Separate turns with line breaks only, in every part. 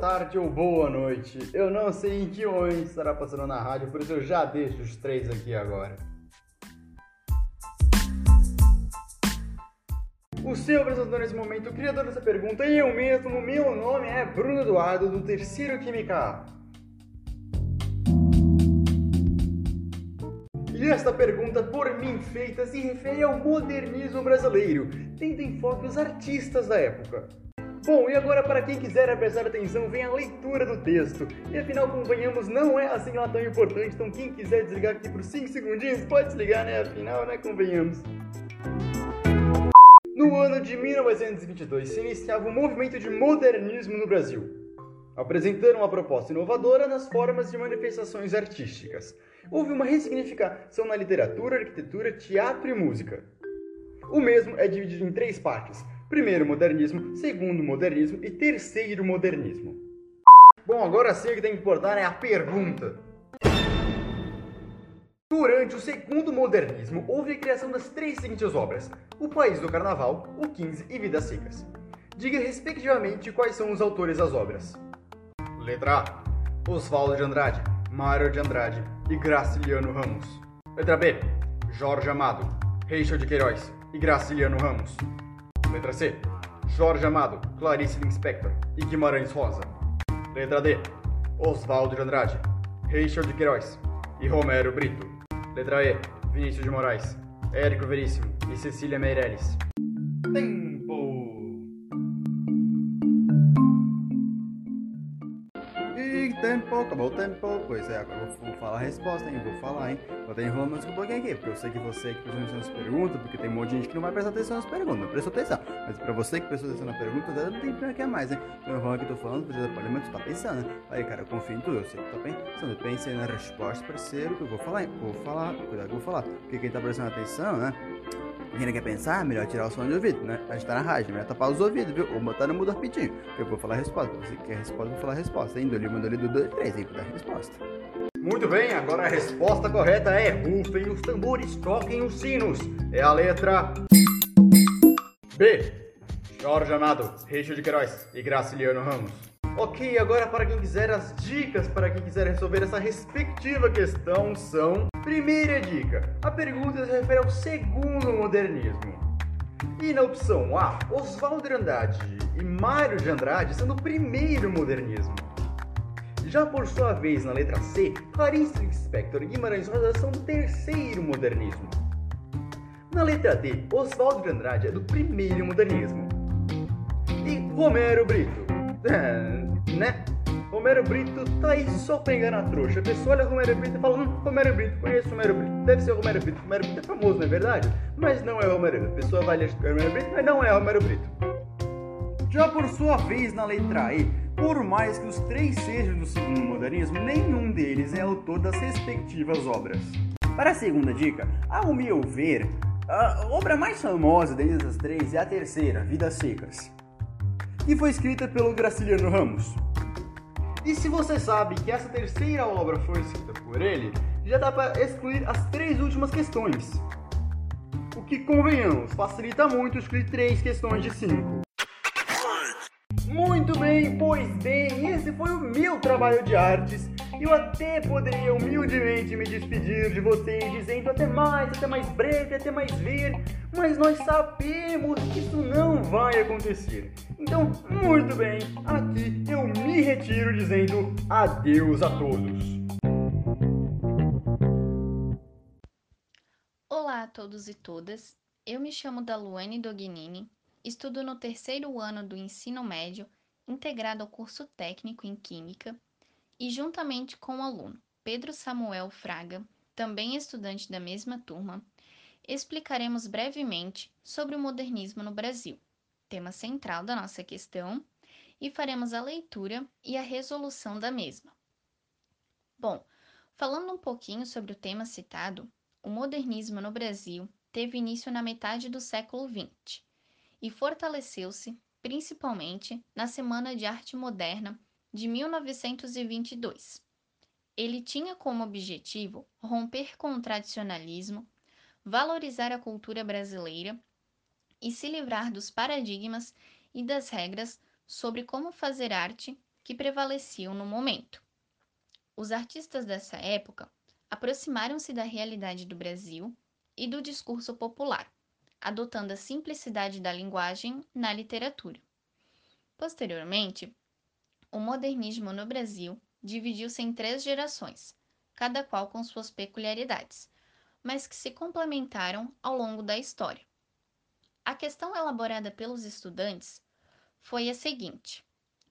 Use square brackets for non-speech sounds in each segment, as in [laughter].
Tarde ou boa noite. Eu não sei em que momento estará passando na rádio, por isso eu já deixo os três aqui agora. O seu apresentador nesse momento, o criador dessa pergunta, e eu mesmo, meu nome é Bruno Eduardo, do terceiro Química. E esta pergunta, por mim feita, se refere ao modernismo brasileiro, tendo em foco os artistas da época. Bom, e agora para quem quiser prestar atenção, vem a leitura do texto. E afinal, convenhamos, não é assim lá tão importante, então quem quiser desligar aqui por 5 segundinhos, pode desligar, né? Afinal, né? Convenhamos. No ano de 1922 se iniciava o movimento de modernismo no Brasil, apresentando uma proposta inovadora nas formas de manifestações artísticas. Houve uma ressignificação na literatura, arquitetura, teatro e música. O mesmo é dividido em três partes: primeiro modernismo, segundo modernismo e terceiro modernismo. Bom, agora sim o que tem que importar é a pergunta. Durante o segundo modernismo, houve a criação das três seguintes obras: O País do Carnaval, O 15 e Vidas Secas. Diga respectivamente quais são os autores das obras. Letra A: Oswaldo de Andrade, Mário de Andrade e Graciliano Ramos. Letra B: Jorge Amado, Rachel de Queiroz e Graciliano Ramos. Letra C: Jorge Amado, Clarice Linspector e Guimarães Rosa. Letra D: Oswaldo de Andrade, Rachel de Queiroz e Romero Brito. Letra E: Vinícius de Moraes, Érico Veríssimo e Cecília Meirelles. Tempo,
acabou o tempo. Pois é, agora eu vou falar a resposta, hein? Eu vou falar, hein? Vou até enrolando mais um pouquinho aqui, porque eu sei que você que prestou atenção nas perguntas, porque tem um monte de gente que não vai prestar atenção nas perguntas, não prestou atenção. Mas pra você que prestou atenção na pergunta, não tem pra que mais, hein? Então eu vou aqui, tô falando, precisa pode, mas tu tá pensando, né? Aí, cara, eu confio em tudo, eu sei que tu tá pensando. Eu pensei na resposta, parceiro, que eu vou falar, hein? Vou falar, cuidado que eu vou falar. Porque quem tá prestando atenção, né? Quem quer pensar, melhor tirar o som de ouvido, né? A gente tá na rádio, melhor tapar os ouvidos, viu? Ou botar no mudo rapidinho. Eu vou falar a resposta. Você quer a resposta, eu vou falar a resposta. Hein? Dole, mandou ali do 2, 3, aí pra dar a resposta.
Muito bem, agora a resposta correta é rufem os tambores, toquem os sinos. É a letra B. Jorge Amado, de Queiroz e Graciliano Ramos. Ok, agora para quem quiser as dicas para quem quiser resolver essa respectiva questão são: primeira dica, a pergunta se refere ao segundo modernismo. E na opção A, Oswaldo de Andrade e Mário de Andrade são do primeiro modernismo. Já por sua vez, na letra C, Clarice Lispector e Guimarães Rosa são do terceiro modernismo. Na letra D, Oswaldo de Andrade é do primeiro modernismo. E Romero Brito, [laughs] né? Romero Brito tá aí só pra enganar a trouxa. A pessoa olha Romero Brito e fala: hum, Romero Brito, conheço Romero Brito, deve ser Romero Brito. Romero Brito é famoso, não é verdade? Mas não é Romero Brito. A pessoa vai ler Romero Brito, mas não é Romero Brito. Já por sua vez, na letra E, por mais que os três sejam do segundo modernismo, nenhum deles é autor das respectivas obras. Para a segunda dica, ao meu ver, a obra mais famosa dentre as três é a terceira, Vidas Secas, que foi escrita pelo Graciliano Ramos. E se você sabe que essa terceira obra foi escrita por ele, já dá para excluir as três últimas questões. O que, convenhamos, facilita muito excluir três questões de cinco. Muito bem, pois bem, esse foi o meu trabalho de artes. Eu até poderia humildemente me despedir de vocês dizendo até mais, até mais breve, até mais ver, mas nós sabemos que isso não vai acontecer. Então, muito bem, aqui eu me retiro dizendo adeus a todos.
Olá a todos e todas. Eu me chamo Daluane Dognini, estudo no terceiro ano do ensino médio, integrado ao curso técnico em Química, e juntamente com o aluno Pedro Samuel Fraga, também estudante da mesma turma, explicaremos brevemente sobre o modernismo no Brasil, tema central da nossa questão, e faremos a leitura e a resolução da mesma. Bom, falando um pouquinho sobre o tema citado, o modernismo no Brasil teve início na metade do século XX e fortaleceu-se principalmente na Semana de Arte Moderna de 1922. Ele tinha como objetivo romper com o tradicionalismo, valorizar a cultura brasileira e se livrar dos paradigmas e das regras sobre como fazer arte que prevaleciam no momento. Os artistas dessa época aproximaram-se da realidade do Brasil e do discurso popular, adotando a simplicidade da linguagem na literatura. Posteriormente, o modernismo no Brasil dividiu-se em três gerações, cada qual com suas peculiaridades, mas que se complementaram ao longo da história. A questão elaborada pelos estudantes foi a seguinte: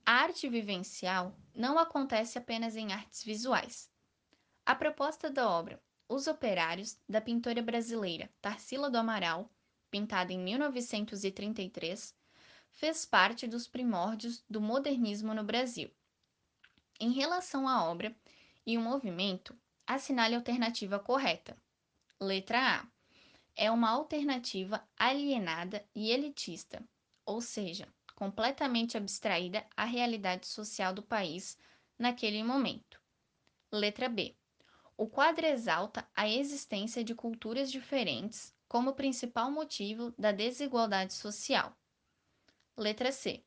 a arte vivencial não acontece apenas em artes visuais. A proposta da obra Os Operários, da pintora brasileira Tarsila do Amaral, pintada em 1933, fez parte dos primórdios do modernismo no Brasil. Em relação à obra e o movimento, assinale a alternativa correta. Letra A. É uma alternativa alienada e elitista, ou seja, completamente abstraída à realidade social do país naquele momento. Letra B. O quadro exalta a existência de culturas diferentes como principal motivo da desigualdade social. Letra C.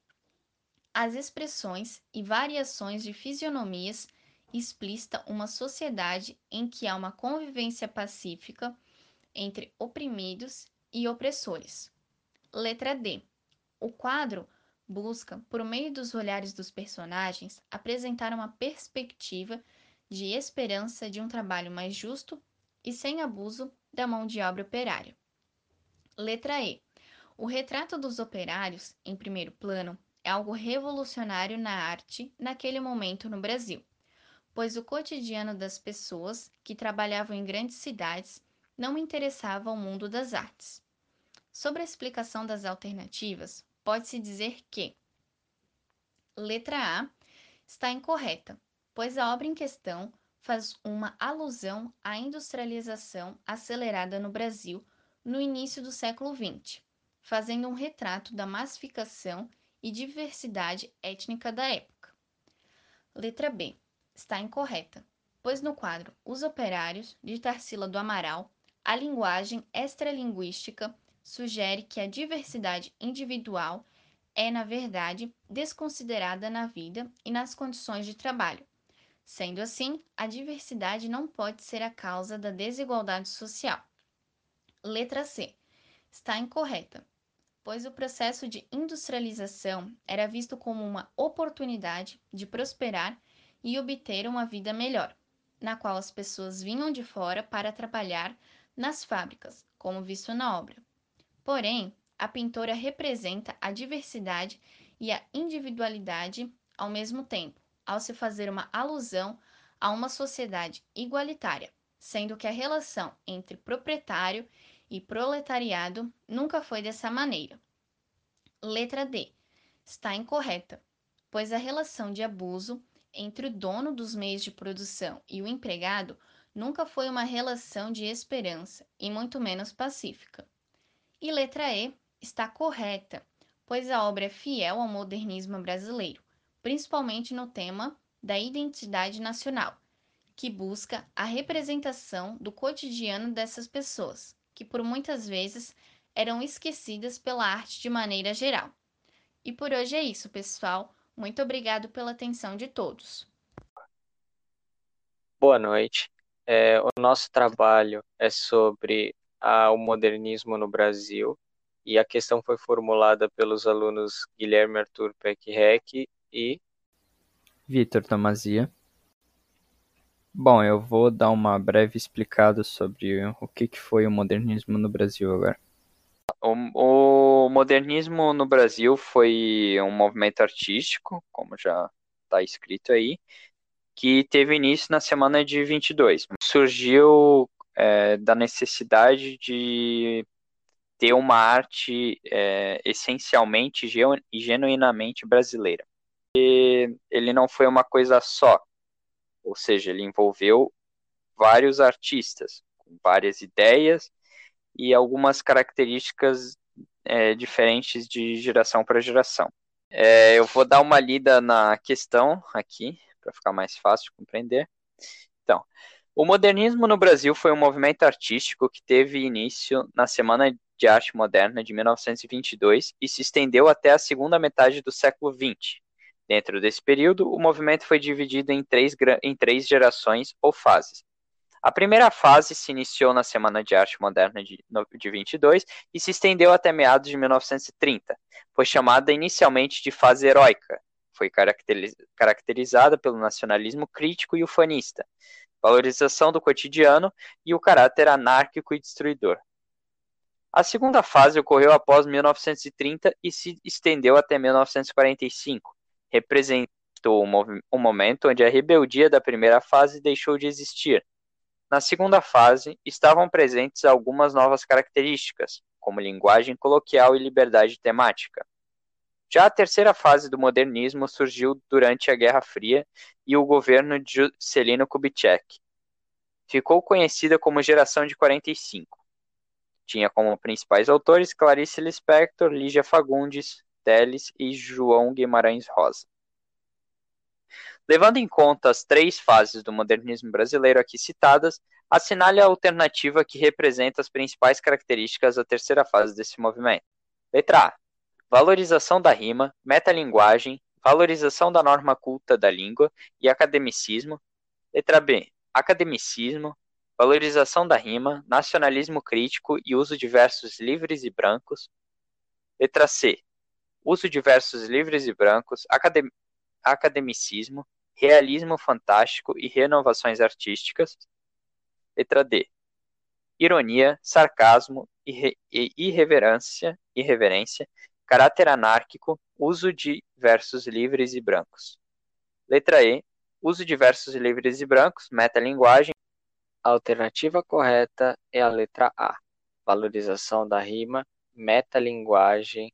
As expressões e variações de fisionomias explicitam uma sociedade em que há uma convivência pacífica entre oprimidos e opressores. Letra D. O quadro busca, por meio dos olhares dos personagens, apresentar uma perspectiva de esperança de um trabalho mais justo e sem abuso da mão de obra operária. Letra E. O retrato dos operários, em primeiro plano, é algo revolucionário na arte naquele momento no Brasil, pois o cotidiano das pessoas que trabalhavam em grandes cidades não interessava ao mundo das artes. Sobre a explicação das alternativas, pode-se dizer que letra A está incorreta, pois a obra em questão faz uma alusão à industrialização acelerada no Brasil no início do século XX, fazendo um retrato da massificação e diversidade étnica da época. Letra B está incorreta, pois no quadro Os Operários, de Tarsila do Amaral, a linguagem extralinguística sugere que a diversidade individual é, na verdade, desconsiderada na vida e nas condições de trabalho. Sendo assim, a diversidade não pode ser a causa da desigualdade social. Letra C. Está incorreta, pois o processo de industrialização era visto como uma oportunidade de prosperar e obter uma vida melhor, na qual as pessoas vinham de fora para trabalhar nas fábricas, como visto na obra. Porém, a pintora representa a diversidade e a individualidade ao mesmo tempo, ao se fazer uma alusão a uma sociedade igualitária, sendo que a relação entre proprietário e proletariado nunca foi dessa maneira. Letra D. Está incorreta, pois a relação de abuso entre o dono dos meios de produção e o empregado nunca foi uma relação de esperança e muito menos pacífica. E letra E está correta, pois a obra é fiel ao modernismo brasileiro, principalmente no tema da identidade nacional, que busca a representação do cotidiano dessas pessoas, que por muitas vezes eram esquecidas pela arte de maneira geral. E por hoje é isso, pessoal. Muito obrigado pela atenção de todos.
Boa noite. É, o nosso trabalho é sobre a, o modernismo no Brasil e a questão foi formulada pelos alunos Guilherme Arthur Peck e
Vitor Tomazia. Bom, eu vou dar uma breve explicada sobre o que, que foi o modernismo no Brasil agora.
O, o modernismo no Brasil foi um movimento artístico, como já está escrito aí, que teve início na semana de 22. Surgiu é, da necessidade de ter uma arte é, essencialmente e genuinamente brasileira. E ele não foi uma coisa só, ou seja, ele envolveu vários artistas, com várias ideias e algumas características é, diferentes de geração para geração. É, eu vou dar uma lida na questão aqui, para ficar mais fácil de compreender. Então, o modernismo no Brasil foi um movimento artístico que teve início na semana de Arte Moderna de 1922 e se estendeu até a segunda metade do século XX. Dentro desse período, o movimento foi dividido em três, em três gerações ou fases. A primeira fase se iniciou na Semana de Arte Moderna de, de 22 e se estendeu até meados de 1930. Foi chamada inicialmente de fase heróica. Foi caracterizada pelo nacionalismo crítico e ufanista, valorização do cotidiano e o caráter anárquico e destruidor. A segunda fase ocorreu após 1930 e se estendeu até 1945. Representou um momento onde a rebeldia da primeira fase deixou de existir. Na segunda fase, estavam presentes algumas novas características, como linguagem coloquial e liberdade temática. Já a terceira fase do modernismo surgiu durante a Guerra Fria e o governo de Juscelino Kubitschek. Ficou conhecida como Geração de 45. Tinha como principais autores Clarice Lispector, Lígia Fagundes, Teles e João Guimarães Rosa. Levando em conta as três fases do modernismo brasileiro aqui citadas, assinale a alternativa que representa as principais características da terceira fase desse movimento. Letra A. Valorização da rima, metalinguagem, valorização da norma culta da língua e academicismo. Letra B. Academicismo, valorização da rima, nacionalismo crítico e uso de versos livres e brancos. Letra C. Uso de versos livres e brancos, academ academicismo, realismo fantástico e renovações artísticas. Letra D. Ironia, sarcasmo, irre irreverência, irreverência, caráter anárquico, uso de versos livres e brancos. Letra E. Uso de versos livres e brancos, metalinguagem.
A alternativa correta é a letra A. Valorização da rima, metalinguagem,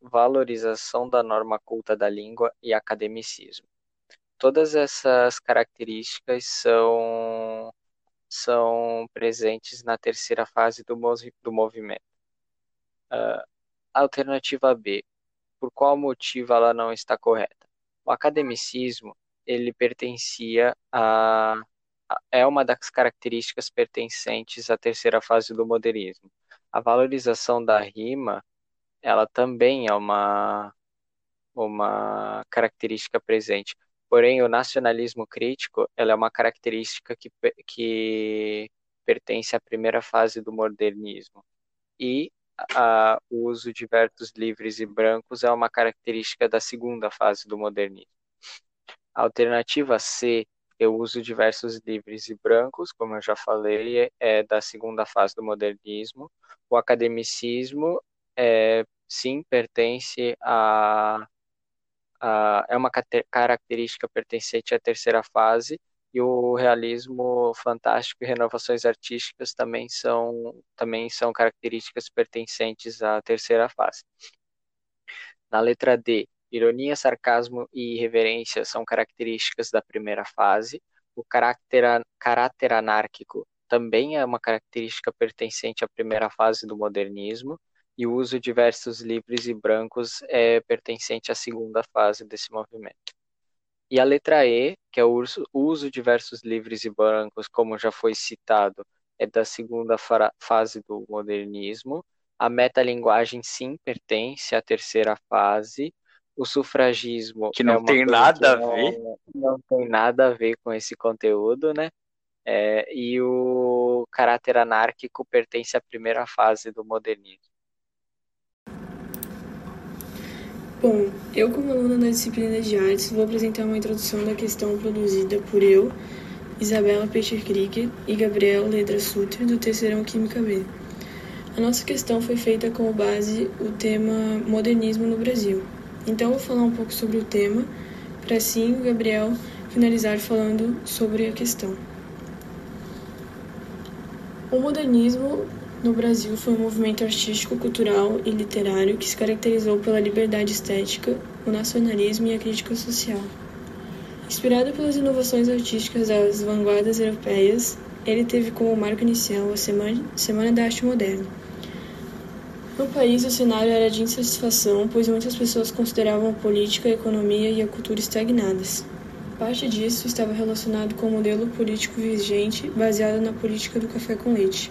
valorização da norma culta da língua e academicismo. Todas essas características são, são presentes na terceira fase do, do movimento. Uh, alternativa B. Por qual motivo ela não está correta? O academicismo ele pertencia a, a é uma das características pertencentes à terceira fase do modernismo. A valorização da rima ela também é uma, uma característica presente. Porém, o nacionalismo crítico ela é uma característica que, que pertence à primeira fase do modernismo. E a, o uso de versos livres e brancos é uma característica da segunda fase do modernismo. A alternativa C, o uso de versos livres e brancos, como eu já falei, é da segunda fase do modernismo. O academicismo é, sim pertence a, a é uma característica pertencente à terceira fase e o realismo fantástico e renovações artísticas também são também são características pertencentes à terceira fase. Na letra D, ironia, sarcasmo e irreverência são características da primeira fase. O caráter, caráter anárquico também é uma característica pertencente à primeira fase do modernismo e o uso de versos livres e brancos é pertencente à segunda fase desse movimento. E a letra E, que é o uso de versos livres e brancos, como já foi citado, é da segunda fase do modernismo. A metalinguagem, sim, pertence à terceira fase. O sufragismo.
Que não é tem nada a ver.
Não tem nada a ver com esse conteúdo, né? É, e o caráter anárquico pertence à primeira fase do modernismo.
Bom, eu como aluna da disciplina de artes vou apresentar uma introdução da questão produzida por eu, Isabela Peicher Krieger e Gabriel Ledra Sutter do terceirão Química B. A nossa questão foi feita como base o tema modernismo no Brasil. Então vou falar um pouco sobre o tema, para assim o Gabriel finalizar falando sobre a questão. O modernismo no Brasil foi um movimento artístico, cultural e literário que se caracterizou pela liberdade estética, o nacionalismo e a crítica social. Inspirado pelas inovações artísticas das vanguardas europeias, ele teve como marco inicial a Semana, Semana da Arte Moderna. No país, o cenário era de insatisfação, pois muitas pessoas consideravam a política, a economia e a cultura estagnadas. Parte disso estava relacionado com o modelo político vigente, baseado na política do café com leite.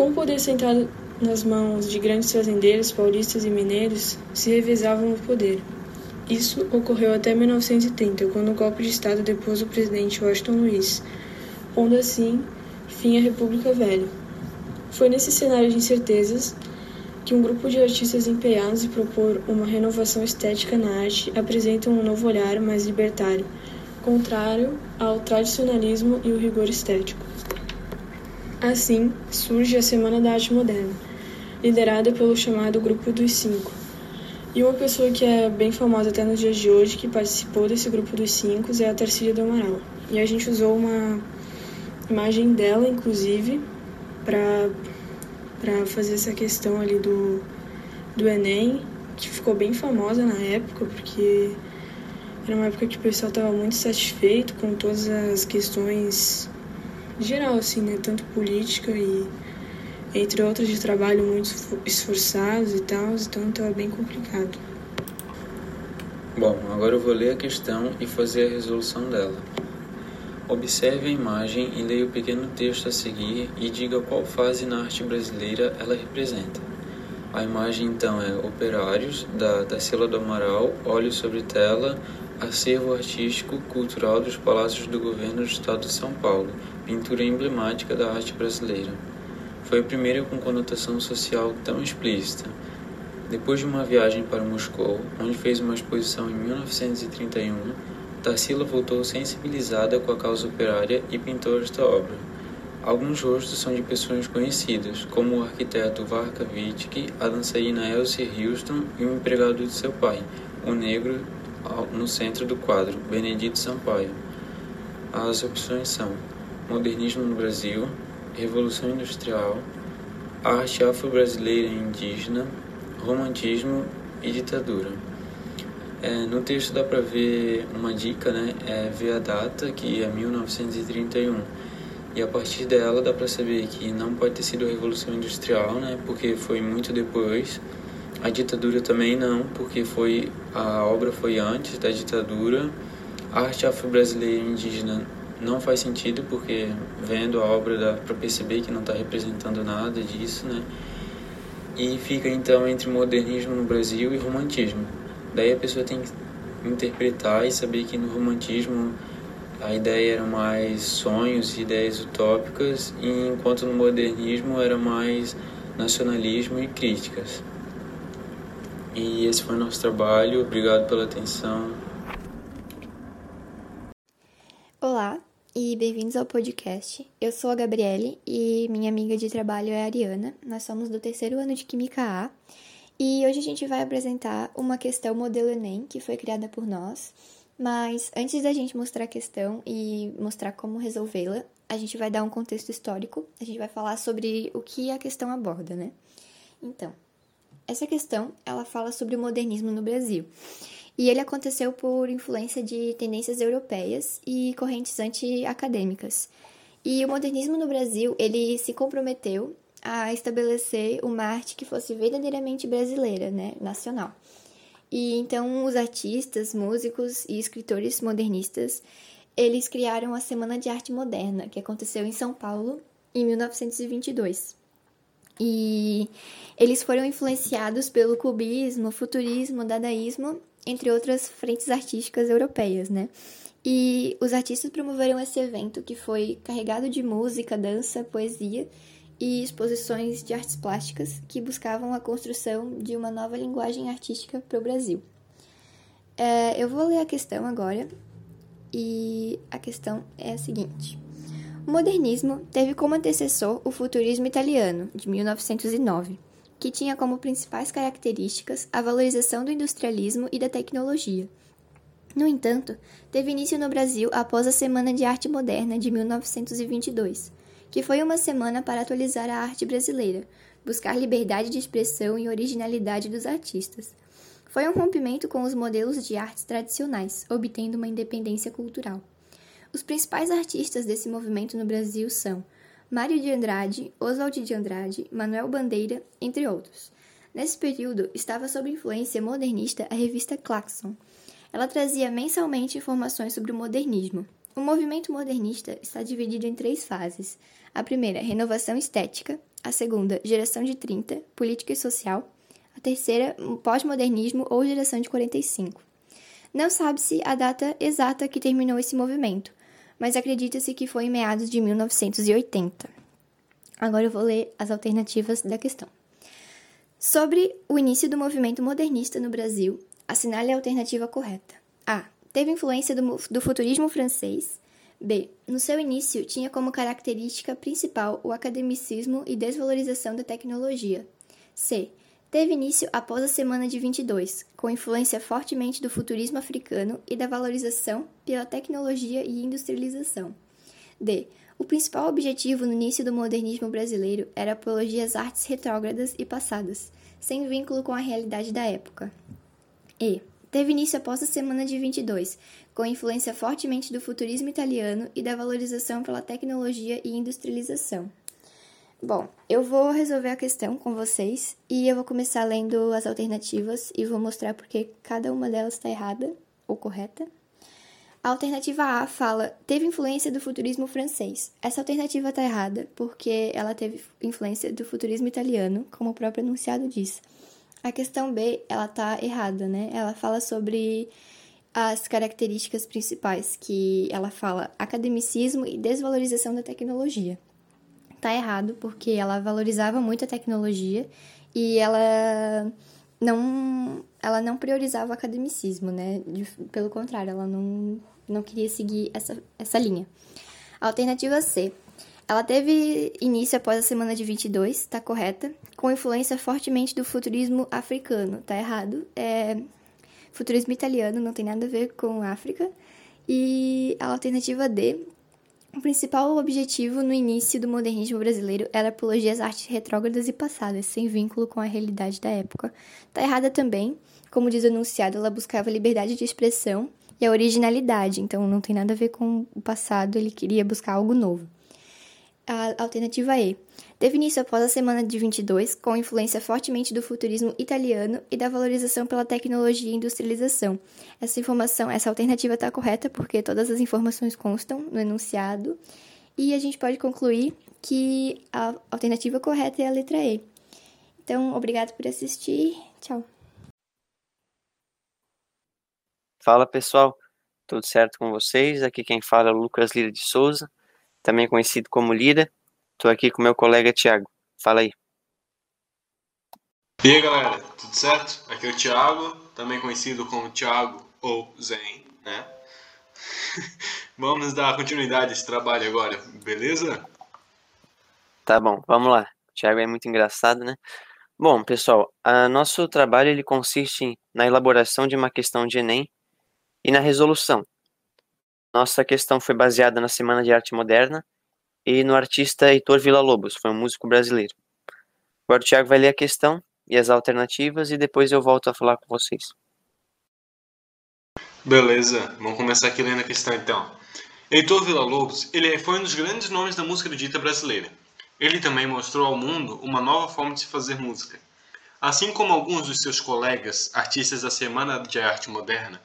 Com o poder sentado nas mãos de grandes fazendeiros paulistas e mineiros, se revezavam no poder. Isso ocorreu até 1930, quando o golpe de Estado depôs o presidente Washington Luiz, pondo assim fim à República Velha. Foi nesse cenário de incertezas que um grupo de artistas empenhados em propor uma renovação estética na arte apresentam um novo olhar mais libertário, contrário ao tradicionalismo e o rigor estético. Assim, surge a Semana da Arte Moderna, liderada pelo chamado Grupo dos Cinco. E uma pessoa que é bem famosa até nos dias de hoje, que participou desse Grupo dos Cinco, é a Tarcília do Amaral. E a gente usou uma imagem dela, inclusive, para para fazer essa questão ali do, do Enem, que ficou bem famosa na época, porque era uma época que o pessoal estava muito satisfeito com todas as questões geral, assim, né? Tanto política e entre outras de trabalho muito esforçados e tal, então estava bem complicado.
Bom, agora eu vou ler a questão e fazer a resolução dela. Observe a imagem e leia o pequeno texto a seguir e diga qual fase na arte brasileira ela representa. A imagem então é Operários, da Tarsila do Amaral, Olhos sobre Tela, Acervo Artístico Cultural dos Palácios do Governo do Estado de São Paulo, pintura emblemática da arte brasileira. Foi a primeira com conotação social tão explícita. Depois de uma viagem para Moscou, onde fez uma exposição em 1931, Tarsila voltou sensibilizada com a causa operária e pintou esta obra. Alguns rostos são de pessoas conhecidas, como o arquiteto Varka Wittke, a dançarina Elsie Houston e o empregado de seu pai, o negro no centro do quadro, Benedito Sampaio. As opções são Modernismo no Brasil, Revolução Industrial, Arte Afro-Brasileira e Indígena, Romantismo e Ditadura. É, no texto dá para ver uma dica, né? É ver a data, que é 1931. E a partir dela dá para saber que não pode ter sido a Revolução Industrial, né? Porque foi muito depois. A ditadura também não, porque foi a obra foi antes da ditadura. A arte afro-brasileira indígena não faz sentido, porque vendo a obra dá para perceber que não está representando nada disso, né? E fica então entre modernismo no Brasil e romantismo. Daí a pessoa tem que interpretar e saber que no romantismo a ideia era mais sonhos e ideias utópicas, enquanto no modernismo era mais nacionalismo e críticas. E esse foi o nosso trabalho. Obrigado pela atenção.
Olá e bem-vindos ao podcast. Eu sou a Gabriele e minha amiga de trabalho é a Ariana. Nós somos do terceiro ano de Química A e hoje a gente vai apresentar uma questão modelo Enem que foi criada por nós. Mas antes da gente mostrar a questão e mostrar como resolvê-la, a gente vai dar um contexto histórico, a gente vai falar sobre o que a questão aborda, né? Então, essa questão, ela fala sobre o modernismo no Brasil. E ele aconteceu por influência de tendências europeias e correntes anti-acadêmicas. E o modernismo no Brasil, ele se comprometeu a estabelecer uma arte que fosse verdadeiramente brasileira, né, nacional. E então os artistas, músicos e escritores modernistas, eles criaram a Semana de Arte Moderna, que aconteceu em São Paulo em 1922. E eles foram influenciados pelo cubismo, futurismo, dadaísmo, entre outras frentes artísticas europeias, né? E os artistas promoveram esse evento que foi carregado de música, dança, poesia e exposições de artes plásticas que buscavam a construção de uma nova linguagem artística para o Brasil. É, eu vou ler a questão agora e a questão é a seguinte. O modernismo teve como antecessor o futurismo italiano, de 1909, que tinha como principais características a valorização do industrialismo e da tecnologia. No entanto, teve início no Brasil após a Semana de Arte Moderna de 1922, que foi uma semana para atualizar a arte brasileira, buscar liberdade de expressão e originalidade dos artistas. Foi um rompimento com os modelos de artes tradicionais, obtendo uma independência cultural. Os principais artistas desse movimento no Brasil são Mário de Andrade, Oswald de Andrade, Manuel Bandeira, entre outros. Nesse período, estava sob influência modernista a revista Claxon. Ela trazia mensalmente informações sobre o modernismo, o movimento modernista está dividido em três fases. A primeira, renovação estética, A segunda, geração de 30, política e social. A terceira, pós-modernismo ou geração de 45. Não sabe-se a data exata que terminou esse movimento, mas acredita-se que foi em meados de 1980. Agora eu vou ler as alternativas da questão. Sobre o início do movimento modernista no Brasil, assinale a alternativa correta. A. Teve influência do, do futurismo francês. B. No seu início, tinha como característica principal o academicismo e desvalorização da tecnologia. C. Teve início após a Semana de 22, com influência fortemente do futurismo africano e da valorização pela tecnologia e industrialização. D. O principal objetivo no início do modernismo brasileiro era apologia às artes retrógradas e passadas, sem vínculo com a realidade da época. E. Teve início após a Semana de 22, com influência fortemente do futurismo italiano e da valorização pela tecnologia e industrialização. Bom, eu vou resolver a questão com vocês e eu vou começar lendo as alternativas e vou mostrar porque cada uma delas está errada ou correta. A alternativa A fala teve influência do futurismo francês. Essa alternativa está errada porque ela teve influência do futurismo italiano, como o próprio enunciado diz. A questão B, ela tá errada, né? Ela fala sobre as características principais, que ela fala academicismo e desvalorização da tecnologia. Tá errado porque ela valorizava muito a tecnologia e ela não ela não priorizava o academicismo, né? De, pelo contrário, ela não, não queria seguir essa, essa linha. Alternativa C. Ela teve início após a semana de 22, tá correta, com influência fortemente do futurismo africano, tá errado. É futurismo italiano, não tem nada a ver com África. E a alternativa D o principal objetivo no início do modernismo brasileiro era apologia às artes retrógradas e passadas, sem vínculo com a realidade da época. Tá errada também, como diz o enunciado, ela buscava liberdade de expressão e a originalidade, então não tem nada a ver com o passado, ele queria buscar algo novo. A alternativa E. Teve início após a semana de 22, com influência fortemente do futurismo italiano e da valorização pela tecnologia e industrialização. Essa informação, essa alternativa está correta porque todas as informações constam no enunciado e a gente pode concluir que a alternativa correta é a letra E. Então, obrigado por assistir. Tchau.
Fala pessoal, tudo certo com vocês? Aqui quem fala é o Lucas Lira de Souza, também conhecido como Lira. Estou aqui com meu colega Thiago. Fala aí.
E aí galera, tudo certo? Aqui é o Thiago, também conhecido como Thiago ou Zen, né? [laughs] vamos dar continuidade a esse trabalho agora, beleza?
Tá bom, vamos lá. O Thiago é muito engraçado, né? Bom, pessoal, nosso trabalho ele consiste na elaboração de uma questão de Enem e na resolução. Nossa questão foi baseada na Semana de Arte Moderna e no artista Heitor Villa-Lobos, foi um músico brasileiro. Agora o Thiago vai ler a questão e as alternativas e depois eu volto a falar com vocês.
Beleza, vamos começar aqui lendo a questão então. Heitor Villa-Lobos, ele foi um dos grandes nomes da música erudita brasileira. Ele também mostrou ao mundo uma nova forma de se fazer música. Assim como alguns dos seus colegas, artistas da Semana de Arte Moderna,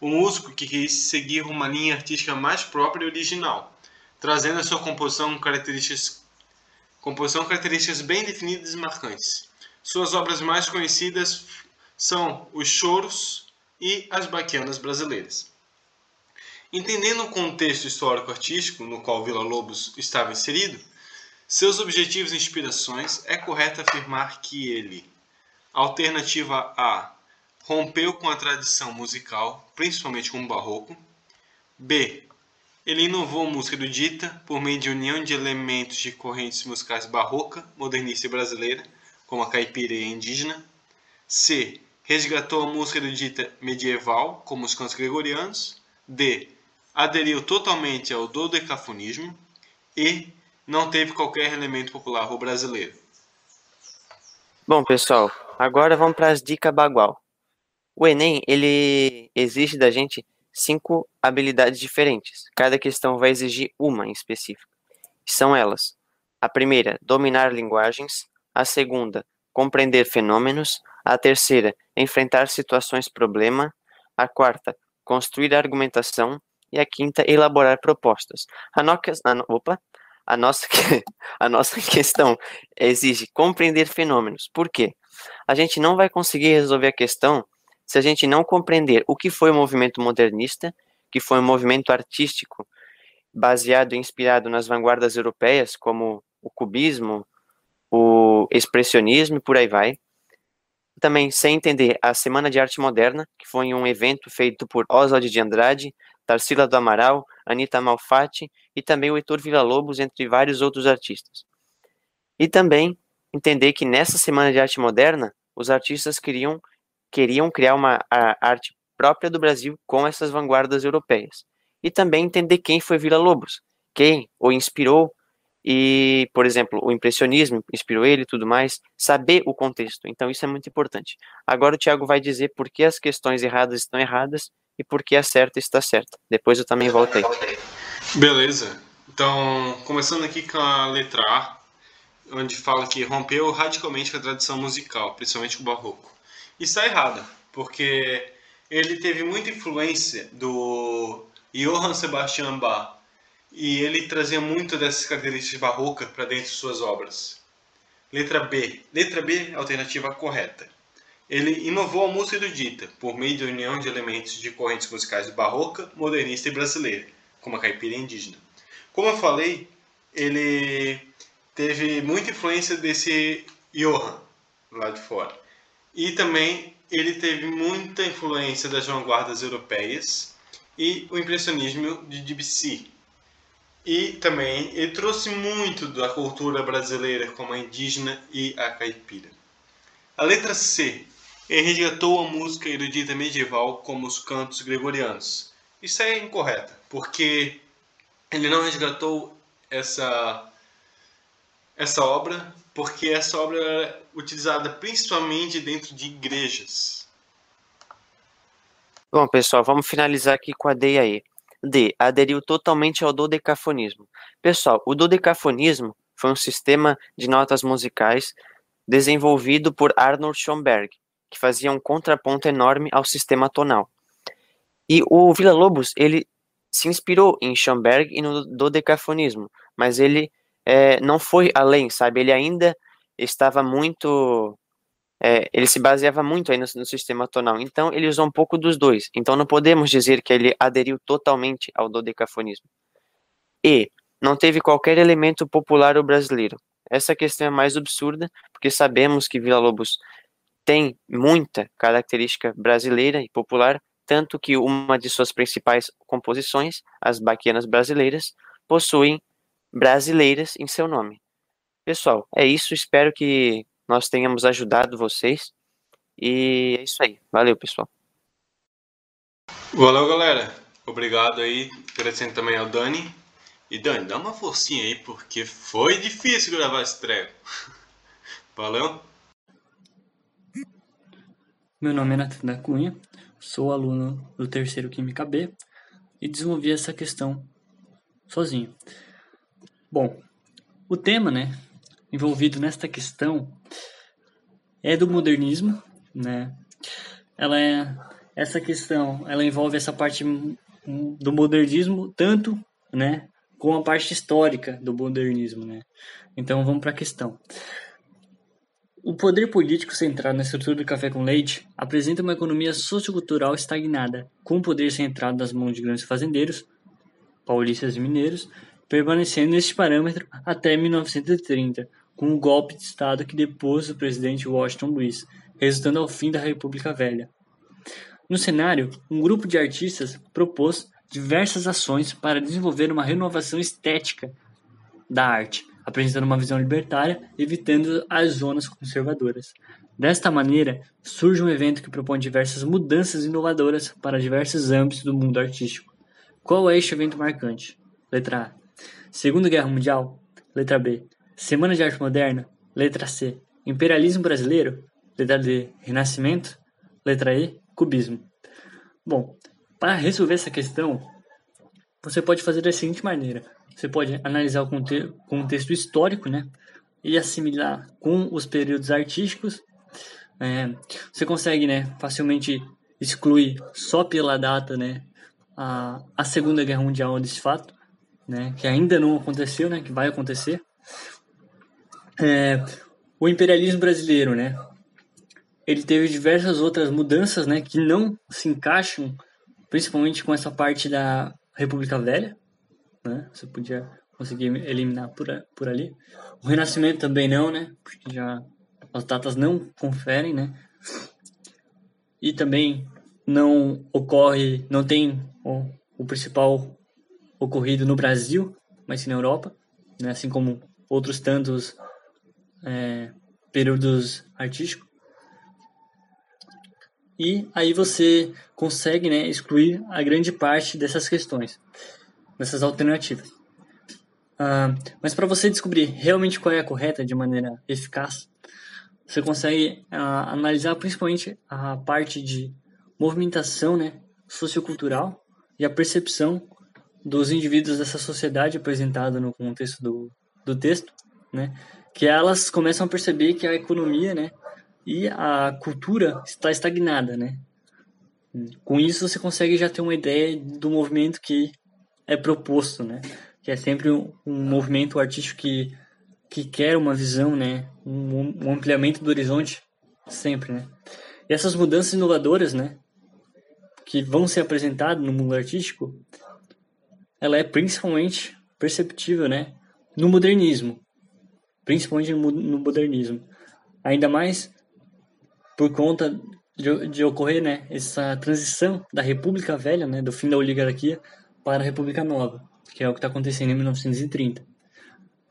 o músico que quis seguir uma linha artística mais própria e original, trazendo a sua composição características, composição características bem definidas e marcantes. Suas obras mais conhecidas são os choros e as baquianas brasileiras. Entendendo o contexto histórico-artístico no qual Vila Lobos estava inserido, seus objetivos e inspirações, é correto afirmar que ele, alternativa A, rompeu com a tradição musical, principalmente com o barroco. B, ele inovou a música erudita por meio de união de elementos de correntes musicais barroca, modernista e brasileira, como a caipira e a indígena. C. Resgatou a música erudita medieval, como os cantos gregorianos. D. Aderiu totalmente ao dodecafonismo. E. Não teve qualquer elemento popular ou brasileiro.
Bom, pessoal, agora vamos para as dicas bagual. O Enem, ele exige da gente cinco habilidades diferentes. Cada questão vai exigir uma em específico. São elas: a primeira, dominar linguagens, a segunda, compreender fenômenos, a terceira, enfrentar situações problema, a quarta, construir argumentação e a quinta, elaborar propostas. A, opa, a nossa, [laughs] a nossa questão exige compreender fenômenos. Por quê? A gente não vai conseguir resolver a questão se a gente não compreender o que foi o movimento modernista, que foi um movimento artístico baseado e inspirado nas vanguardas europeias, como o cubismo, o expressionismo e por aí vai. Também sem entender a Semana de Arte Moderna, que foi um evento feito por Oswald de Andrade, Tarsila do Amaral, Anita Malfatti e também o Heitor Villa-Lobos, entre vários outros artistas. E também entender que nessa Semana de Arte Moderna, os artistas queriam queriam criar uma arte própria do Brasil com essas vanguardas europeias. E também entender quem foi Vila Lobos, quem o inspirou e, por exemplo, o impressionismo inspirou ele e tudo mais, saber o contexto. Então isso é muito importante. Agora o Tiago vai dizer por que as questões erradas estão erradas e por que a certa está certa. Depois eu também volto aí.
Beleza. Então, começando aqui com a letra A, onde fala que rompeu radicalmente com a tradição musical, principalmente o barroco está errada, porque ele teve muita influência do Johann Sebastian Bach e ele trazia muito dessas características barrocas para dentro de suas obras. Letra B. Letra B, alternativa correta. Ele inovou a música erudita por meio da união de elementos de correntes musicais barroca, modernista e brasileira, como a caipira indígena. Como eu falei, ele teve muita influência desse Johann lá de fora. E também ele teve muita influência das vanguardas europeias e o impressionismo de Debussy. E também ele trouxe muito da cultura brasileira, como a indígena e a caipira. A letra C. Ele resgatou a música erudita medieval como os cantos gregorianos. Isso é incorreto, porque ele não resgatou essa, essa obra porque essa obra é utilizada principalmente dentro de igrejas.
Bom, pessoal, vamos finalizar aqui com a D aí. D. Aderiu totalmente ao dodecafonismo. Pessoal, o dodecafonismo foi um sistema de notas musicais desenvolvido por Arnold Schoenberg, que fazia um contraponto enorme ao sistema tonal. E o Villa-Lobos, ele se inspirou em Schoenberg e no dodecafonismo, mas ele é, não foi além, sabe? Ele ainda estava muito. É, ele se baseava muito aí no, no, sistema tonal. Então, ele usou um pouco dos dois. Então, não podemos dizer que ele aderiu totalmente ao dodecafonismo. E não teve qualquer elemento popular ou brasileiro. Essa questão é mais absurda, porque sabemos que Vila Lobos tem muita característica brasileira e popular, tanto que uma de suas principais composições, as Baquianas Brasileiras, possuem brasileiras em seu nome. Pessoal, é isso. Espero que nós tenhamos ajudado vocês. E é isso aí. Valeu, pessoal.
Valeu, galera. Obrigado aí. Agradecendo também ao Dani. E Dani, dá uma forcinha aí, porque foi difícil gravar esse treco. [laughs] Valeu?
Meu nome é Nathan da Cunha, sou aluno do terceiro Química B e desenvolvi essa questão sozinho. Bom, o tema, né, envolvido nesta questão é do modernismo, né? Ela é essa questão, ela envolve essa parte do modernismo tanto, né, com a parte histórica do modernismo, né? Então vamos para a questão. O poder político centrado na estrutura do café com leite apresenta uma economia sociocultural estagnada, com o poder centrado nas mãos de grandes fazendeiros, paulistas e mineiros, permanecendo neste parâmetro até 1930, com o golpe de Estado que depôs o presidente Washington Luiz, resultando ao fim da República Velha. No cenário, um grupo de artistas propôs diversas ações para desenvolver uma renovação estética da arte, apresentando uma visão libertária, evitando as zonas conservadoras. Desta maneira, surge um evento que propõe diversas mudanças inovadoras para diversos âmbitos do mundo artístico. Qual é este evento marcante? Letra A. Segunda Guerra Mundial? Letra B. Semana de Arte Moderna? Letra C. Imperialismo Brasileiro? Letra D. Renascimento? Letra E. Cubismo. Bom, para resolver essa questão, você pode fazer da seguinte maneira: você pode analisar o conte contexto histórico, né, e assimilar com os períodos artísticos. É, você consegue, né, facilmente excluir só pela data, né, a, a Segunda Guerra Mundial desse fato né, que ainda não aconteceu, né, que vai acontecer. É, o imperialismo brasileiro, né, ele teve diversas outras mudanças, né, que não se encaixam, principalmente com essa parte da República Velha, né, você podia conseguir eliminar por, por ali. O Renascimento também não, né, porque já as datas não conferem, né, e também não ocorre, não tem o, o principal ocorrido no Brasil, mas sim na Europa, né? assim como outros tantos é, períodos artísticos. E aí você consegue né, excluir a grande parte dessas questões, dessas alternativas. Ah, mas para você descobrir realmente qual é a correta de maneira eficaz, você consegue ah, analisar principalmente a parte de movimentação né, sociocultural e a percepção dos indivíduos dessa sociedade apresentada no contexto do, do texto, né, que elas começam a perceber que a economia né, e a cultura está estagnada. Né. Com isso, você consegue já ter uma ideia do movimento que é proposto, né, que é sempre um, um movimento artístico que, que quer uma visão, né, um, um ampliamento do horizonte, sempre. Né. E essas mudanças inovadoras, né, que vão ser apresentadas no mundo artístico, ela é principalmente perceptível, né, no modernismo, principalmente no, modernismo, ainda mais por conta de, de, ocorrer, né, essa transição da República Velha, né, do fim da oligarquia para a República Nova, que é o que está acontecendo em 1930.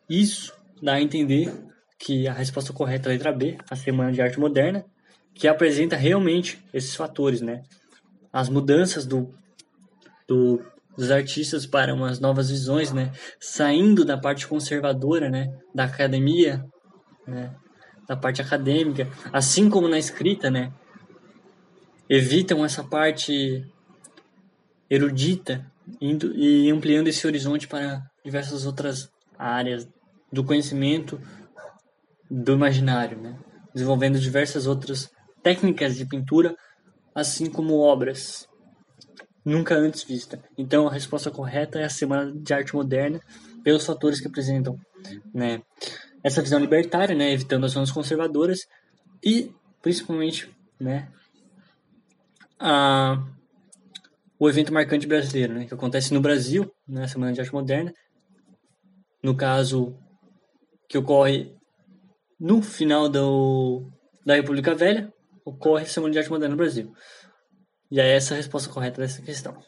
Isso dá a entender que a resposta correta é a letra B, a Semana de Arte Moderna, que apresenta realmente esses fatores, né, as mudanças do, do, dos artistas para umas novas visões, né? Saindo da parte conservadora, né? Da academia, né? Da parte acadêmica, assim como na escrita, né? Evitam essa parte erudita indo, e ampliando esse horizonte para diversas outras áreas do conhecimento do imaginário, né? Desenvolvendo diversas outras técnicas de pintura assim como obras nunca antes vista. Então a resposta correta é a Semana de Arte Moderna, pelos fatores que apresentam, né, essa visão libertária, né, evitando as zonas conservadoras e principalmente, né, a o evento marcante brasileiro, né, que acontece no Brasil, na né, Semana de Arte Moderna, no caso que ocorre no final do, da República Velha, ocorre a Semana de Arte Moderna no Brasil. E é essa a resposta correta dessa questão.